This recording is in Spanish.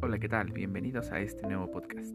Hola, ¿qué tal? Bienvenidos a este nuevo podcast.